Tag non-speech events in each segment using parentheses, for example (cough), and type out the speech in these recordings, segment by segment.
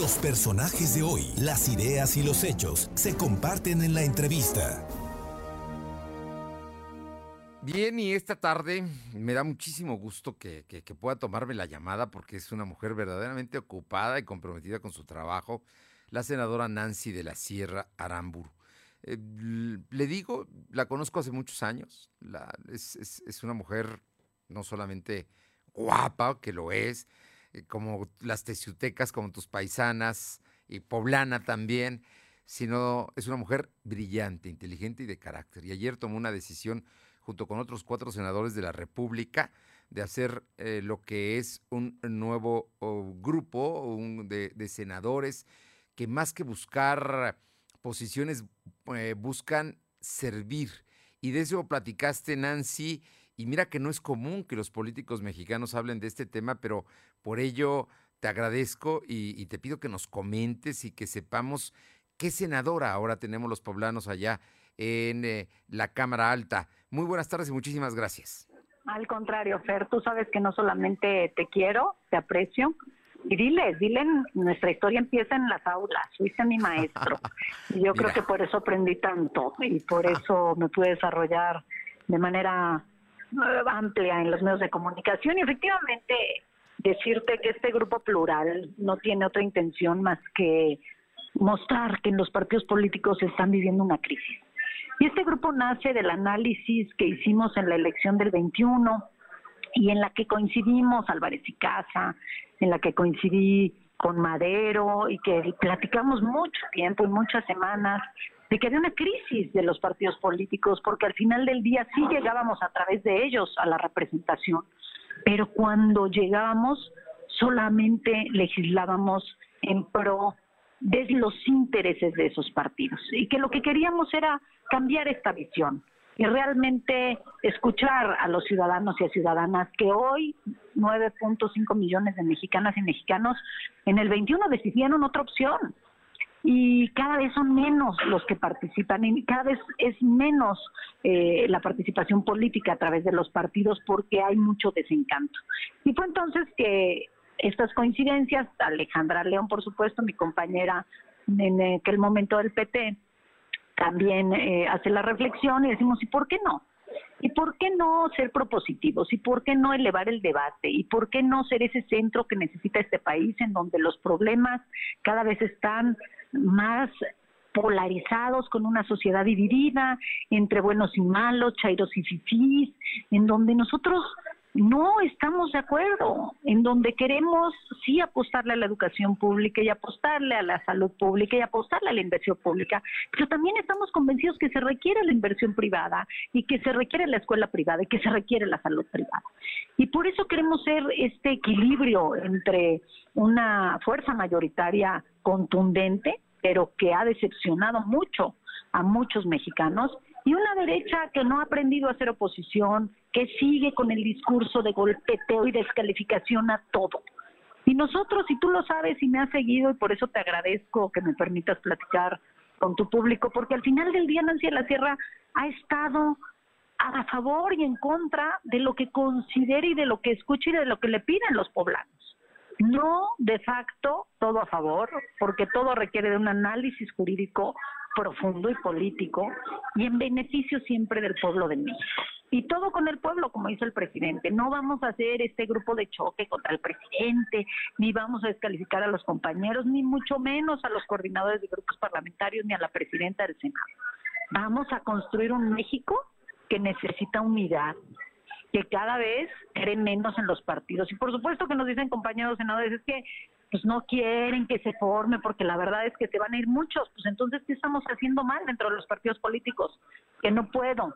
Los personajes de hoy, las ideas y los hechos se comparten en la entrevista. Bien, y esta tarde me da muchísimo gusto que, pueda tomarme la llamada porque es una mujer verdaderamente ocupada y comprometida con su trabajo, la senadora Nancy de la Sierra Aramburu. Eh, le digo, la conozco hace muchos años, es, una mujer no solamente guapa, que lo es, como las teciutecas, como tus paisanas, y poblana también, sino es una mujer brillante, inteligente y de carácter. Y ayer tomó una decisión junto con otros cuatro senadores de la República, de hacer eh, lo que es un nuevo grupo de, senadores que más que buscar posiciones, eh, buscan servir. Y de eso platicaste, Nancy, y mira que no es común que los políticos mexicanos hablen de este tema, pero por ello te agradezco y, te pido que nos comentes y que sepamos qué senadora ahora tenemos los poblanos allá en eh, la Cámara Alta. Muy buenas tardes y muchísimas gracias. Al contrario, Fer, tú sabes que no solamente te quiero, te aprecio, y dile, dile, nuestra historia empieza en las aulas, fuiste mi maestro. (laughs) Y yo creo que por eso aprendí tanto y por eso me pude desarrollar de manera amplia en los medios de comunicación. Y efectivamente, decirte que este grupo plural no tiene otra intención más que mostrar que en los partidos políticos están viviendo una crisis y este grupo nace del análisis que hicimos en la elección del 21 y en la que coincidimos Álvarez y Casa, en la que coincidí con Madero y que platicamos mucho tiempo y muchas semanas de que había una crisis de los partidos políticos porque al final del día sí llegábamos a través de ellos a la representación, pero cuando llegábamos solamente legislábamos en pro de los intereses de esos partidos. Y que lo que queríamos era cambiar esta visión y realmente escuchar a los ciudadanos y a ciudadanas que hoy 9.5 millones de mexicanas y mexicanos en el 21 decidieron otra opción y cada vez son menos los que participan y cada vez es menos eh, la participación política a través de los partidos porque hay mucho desencanto. Y fue entonces que estas coincidencias, Alejandra León, por supuesto, mi compañera en aquel momento del PT, también eh, hace la reflexión y decimos, ¿y por qué no? ¿Y por qué no ser propositivos? ¿Y por qué no elevar el debate? ¿Y por qué no ser ese centro que necesita este país en donde los problemas cada vez están más polarizados con una sociedad dividida entre buenos y malos, chairos y fifís, en donde nosotros no estamos de acuerdo, en donde queremos sí apostarle a la educación pública y apostarle a la salud pública y apostarle a la inversión pública, pero también estamos convencidos que se requiere la inversión privada y que se requiere la escuela privada y que se requiere la salud privada. Y por eso queremos ser este equilibrio entre una fuerza mayoritaria contundente, pero que ha decepcionado mucho a muchos mexicanos, y una derecha que no ha aprendido a hacer oposición, que sigue con el discurso de golpeteo y descalificación a todo. Y nosotros, si tú lo sabes y me has seguido, y por eso te agradezco que me permitas platicar con tu público, porque al final del día Nancy de la Sierra ha estado a favor y en contra de lo que considere y de lo que escuche y de lo que le piden los poblanos. No de facto todo a favor, porque todo requiere de un análisis jurídico profundo y político y en beneficio siempre del pueblo de México. Y todo con el pueblo, como hizo el presidente. No vamos a hacer este grupo de choque contra el presidente, ni vamos a descalificar a los compañeros, ni mucho menos a los coordinadores de grupos parlamentarios, ni a la presidenta del Senado. Vamos a construir un México que necesita unidad, que cada vez cree menos en los partidos. Y por supuesto que nos dicen compañeros senadores, es que pues no quieren que se forme porque la verdad es que se van a ir muchos. Pues entonces, ¿qué estamos haciendo mal dentro de los partidos políticos? Que no puedo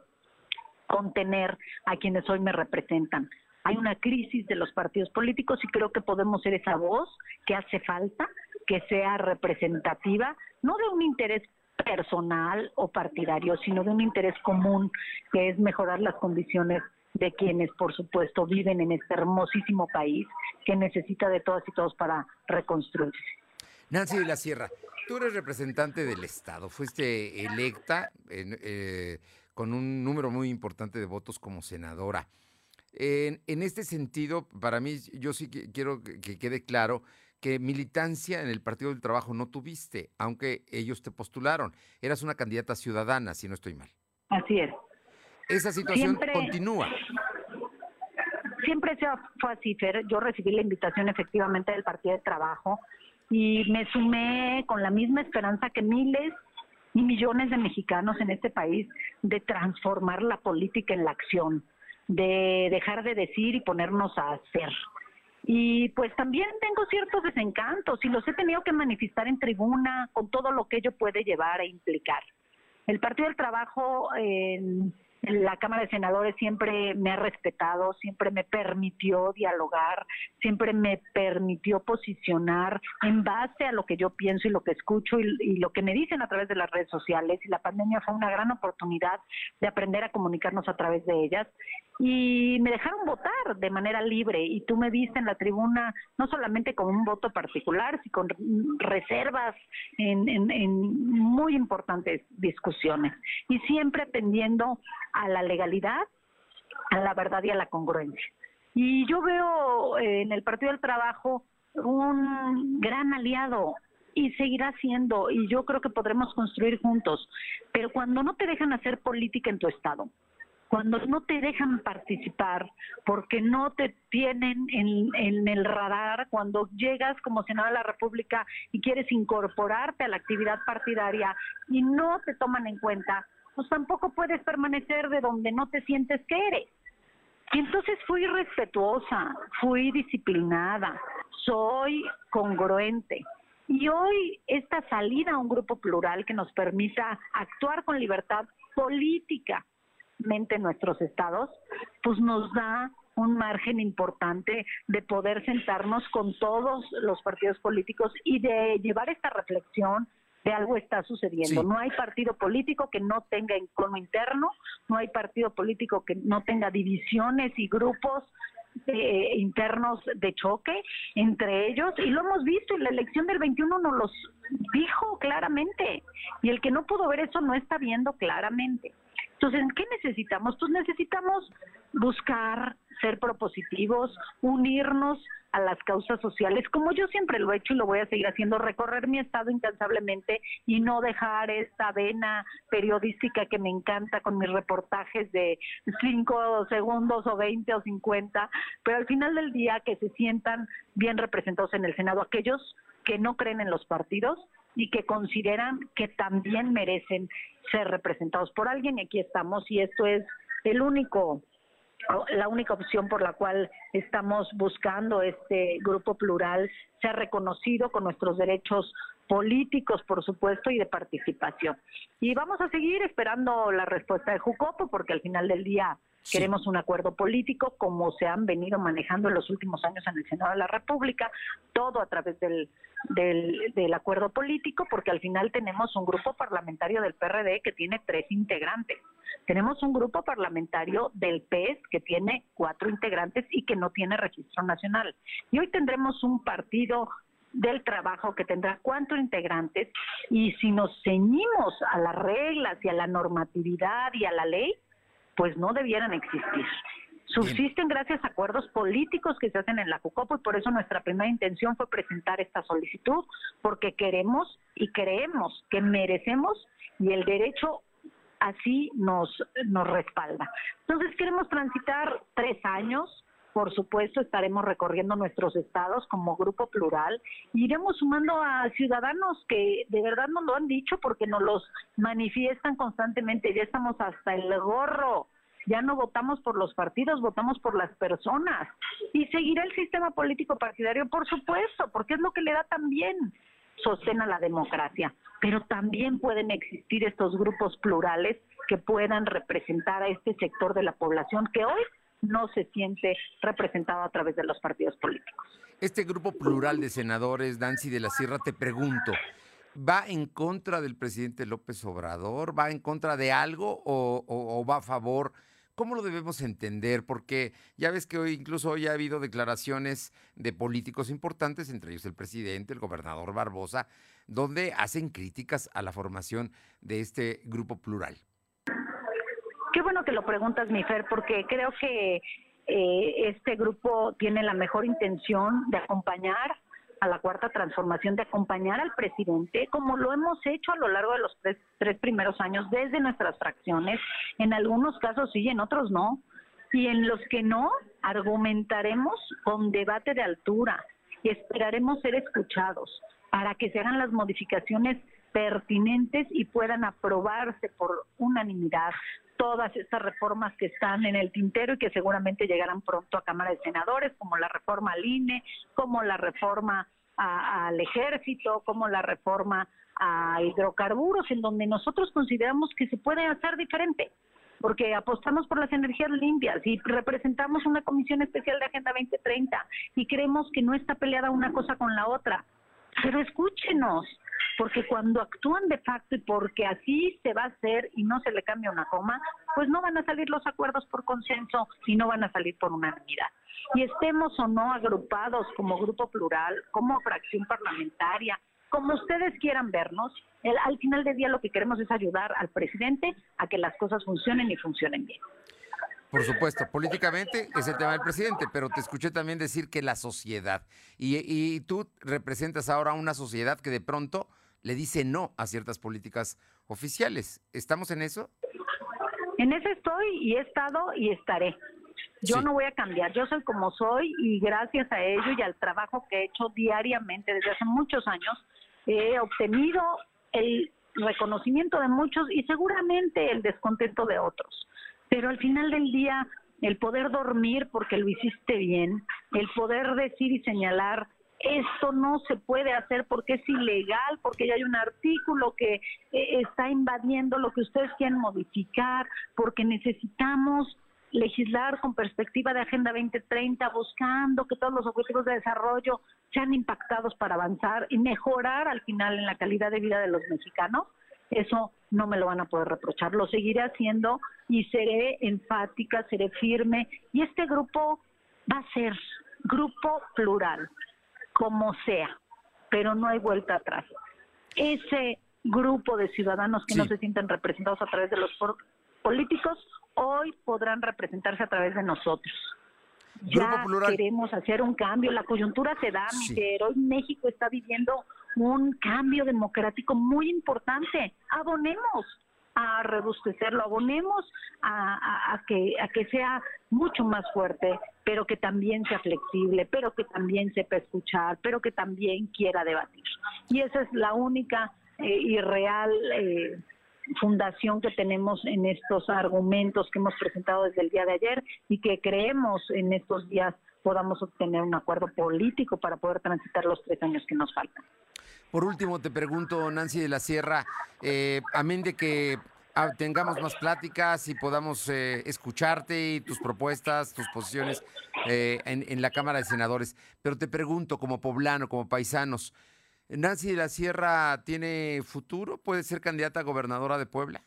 contener a quienes hoy me representan. Hay una crisis de los partidos políticos y creo que podemos ser esa voz que hace falta, que sea representativa, no de un interés personal o partidario, sino de un interés común, que es mejorar las condiciones de quienes, por supuesto, viven en este hermosísimo país que necesita de todas y todos para reconstruirse. Nancy de la Sierra, tú eres representante del Estado, fuiste electa eh, con un número muy importante de votos como senadora. En, este sentido, para mí, yo sí quiero que quede claro que militancia en el Partido del Trabajo no tuviste, aunque ellos te postularon. Eras una candidata ciudadana, si no estoy mal. Así es. Esa situación continúa. Siempre se fue así, Fer. Yo recibí la invitación efectivamente del Partido del Trabajo y me sumé con la misma esperanza que miles y millones de mexicanos en este país de transformar la política en la acción, de dejar de decir y ponernos a hacer. Y pues también tengo ciertos desencantos y los he tenido que manifestar en tribuna con todo lo que ello puede llevar a implicar. El Partido del Trabajo en la Cámara de Senadores siempre me ha respetado, siempre me permitió dialogar, siempre me permitió posicionar en base a lo que yo pienso y lo que escucho y, lo que me dicen a través de las redes sociales. Y la pandemia fue una gran oportunidad de aprender a comunicarnos a través de ellas. Y me dejaron votar de manera libre y tú me viste en la tribuna no solamente con un voto particular, sino con reservas en, en muy importantes discusiones y siempre atendiendo a la legalidad, a la verdad y a la congruencia. Y yo veo eh, en el Partido del Trabajo un gran aliado y seguirá siendo, y yo creo que podremos construir juntos, pero cuando no te dejan hacer política en tu estado, cuando no te dejan participar, porque no te tienen en, en, el radar, cuando llegas como senador de la República y quieres incorporarte a la actividad partidaria y no te toman en cuenta, pues tampoco puedes permanecer de donde no te sientes que eres. Y entonces fui respetuosa, fui disciplinada, soy congruente. Y hoy esta salida a un grupo plural que nos permita actuar con libertad políticamente en nuestros estados, pues nos da un margen importante de poder sentarnos con todos los partidos políticos y de llevar esta reflexión de algo está sucediendo. No hay partido político que no tenga encono interno, no hay partido político que no tenga divisiones y grupos eh, internos de choque entre ellos y lo hemos visto y la elección del 21 nos los dijo claramente y el que no pudo ver eso no está viendo claramente. Entonces, ¿qué necesitamos? Pues necesitamos buscar ser propositivos, unirnos a las causas sociales, como yo siempre lo he hecho y lo voy a seguir haciendo, recorrer mi estado incansablemente y no dejar esta vena periodística que me encanta con mis reportajes de 5 segundos o 20 o 50, pero al final del día que se sientan bien representados en el Senado aquellos que no creen en los partidos y que consideran que también merecen ser representados. Por alguien y aquí estamos y esto es el único la única opción por la cual estamos buscando este grupo plural ser reconocido con nuestros derechos políticos, por supuesto, y de participación. Y vamos a seguir esperando la respuesta de Jucopo, porque al final del día queremos un acuerdo político, como se han venido manejando en los últimos años en el Senado de la República, todo a través del, del, del acuerdo político, porque al final tenemos un grupo parlamentario del PRD que tiene tres integrantes. Tenemos un grupo parlamentario del PES que tiene cuatro integrantes y que no tiene registro nacional. Y hoy tendremos un partido del trabajo que tendrá cuatro integrantes y si nos ceñimos a las reglas y a la normatividad y a la ley, pues no debieran existir. Subsisten gracias a acuerdos políticos que se hacen en la CUCOPO y por eso nuestra primera intención fue presentar esta solicitud, porque queremos y creemos que merecemos y el derecho así nos, nos respalda. Entonces queremos transitar tres años, por supuesto estaremos recorriendo nuestros estados como grupo plural, iremos sumando a ciudadanos que de verdad nos lo han dicho porque nos los manifiestan constantemente, ya estamos hasta el gorro. Ya no votamos por los partidos, votamos por las personas. Y seguirá el sistema político partidario, por supuesto, porque es lo que le da también sostén a la democracia pero también pueden existir estos grupos plurales que puedan representar a este sector de la población que hoy no se siente representado a través de los partidos políticos. Este grupo plural de senadores, Nancy de la Sierra, te pregunto, ¿va en contra del presidente López Obrador? ¿Va en contra de algo o, o va a favor? ¿Cómo lo debemos entender? Porque ya ves que hoy, incluso hoy ha habido declaraciones de políticos importantes, entre ellos el presidente, el gobernador Barbosa, donde hacen críticas a la formación de este grupo plural. Qué bueno que lo preguntas, Mifer, porque creo que eh, este grupo tiene la mejor intención de acompañar a la cuarta transformación de acompañar al presidente, como lo hemos hecho a lo largo de los tres, tres primeros años desde nuestras fracciones. En algunos casos sí, en otros no. Y en los que no, argumentaremos con debate de altura y esperaremos ser escuchados para que se hagan las modificaciones pertinentes y puedan aprobarse por unanimidad todas estas reformas que están en el tintero y que seguramente llegarán pronto a Cámara de Senadores, como la reforma al INE, como la reforma al ejército, como la reforma a hidrocarburos, en donde nosotros consideramos que se puede hacer diferente, porque apostamos por las energías limpias y representamos una comisión especial de Agenda 2030 y creemos que no está peleada una cosa con la otra. Pero escúchenos, porque cuando actúan de facto y porque así se va a hacer y no se le cambia una coma, pues no van a salir los acuerdos por consenso y no van a salir por unanimidad. Y estemos o no agrupados como grupo plural, como fracción parlamentaria, como ustedes quieran vernos, al final del día lo que queremos es ayudar al presidente a que las cosas funcionen y funcionen bien. Por supuesto, políticamente es el tema del presidente, pero te escuché también decir que la sociedad, y, y tú representas ahora una sociedad que de pronto le dice no a ciertas políticas oficiales. ¿Estamos en eso? En eso estoy y he estado y estaré. Yo no voy a cambiar, yo soy como soy y gracias a ello y al trabajo que he hecho diariamente desde hace muchos años, he obtenido el reconocimiento de muchos y seguramente el descontento de otros. Pero al final del día, el poder dormir porque lo hiciste bien, el poder decir y señalar esto no se puede hacer porque es ilegal, porque ya hay un artículo que eh, está invadiendo lo que ustedes quieren modificar, porque necesitamos legislar con perspectiva de Agenda 2030, buscando que todos los objetivos de desarrollo sean impactados para avanzar y mejorar al final en la calidad de vida de los mexicanos, eso no me lo van a poder reprochar. Lo seguiré haciendo y seré enfática, seré firme. Y este grupo va a ser grupo plural como sea, pero no hay vuelta atrás. Ese grupo de ciudadanos que no se sienten representados a través de los políticos, hoy podrán representarse a través de nosotros. ya queremos hacer un cambio, la coyuntura se da, hoy México está viviendo un cambio democrático muy importante. Abonemos, a rebustecerlo, abonemos a, que, a que sea mucho más fuerte, pero que también sea flexible, pero que también sepa escuchar, pero que también quiera debatir. Y esa es la única eh, y real eh, fundación que tenemos en estos argumentos que hemos presentado desde el día de ayer y que creemos en estos días podamos obtener un acuerdo político para poder transitar los tres años que nos faltan. Por último, te pregunto, Nancy de la Sierra, eh, amén de que ah, tengamos más pláticas y podamos eh, escucharte y tus propuestas, tus posiciones eh, en, la Cámara de Senadores, pero te pregunto, como poblano, como paisanos, ¿Nancy de la Sierra tiene futuro? ¿Puede ser candidata a gobernadora de Puebla?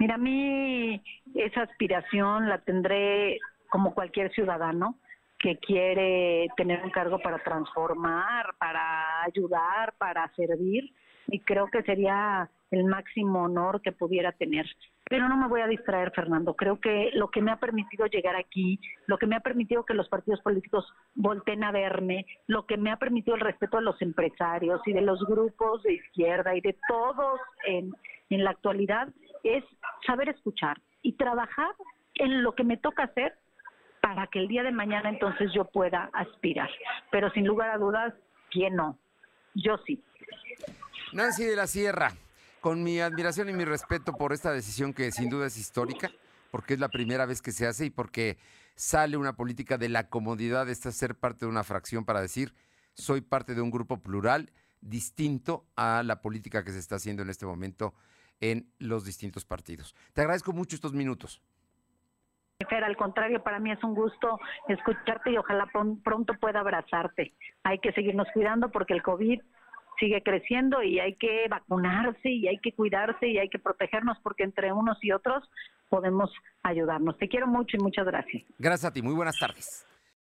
Mira, a mí esa aspiración la tendré como cualquier ciudadano que quiere tener un cargo para transformar, para ayudar, para servir, y creo que sería el máximo honor que pudiera tener. Pero no me voy a distraer, Fernando. Creo que lo que me ha permitido llegar aquí, lo que me ha permitido que los partidos políticos volten a verme, lo que me ha permitido el respeto de los empresarios y de los grupos de izquierda y de todos en, en la actualidad, es saber escuchar y trabajar en lo que me toca hacer para que el día de mañana entonces yo pueda aspirar. Pero sin lugar a dudas, ¿quién no? Yo sí. Nancy de la Sierra, con mi admiración y mi respeto por esta decisión que sin duda es histórica, porque es la primera vez que se hace y porque sale una política de la comodidad de ser parte de una fracción para decir, soy parte de un grupo plural distinto a la política que se está haciendo en este momento en los distintos partidos. Te agradezco mucho estos minutos al contrario, para mí es un gusto escucharte y ojalá pronto pueda abrazarte. Hay que seguirnos cuidando porque el COVID sigue creciendo y hay que vacunarse y hay que cuidarse y hay que protegernos porque entre unos y otros podemos ayudarnos. Te quiero mucho y muchas gracias. Gracias a ti, muy buenas tardes.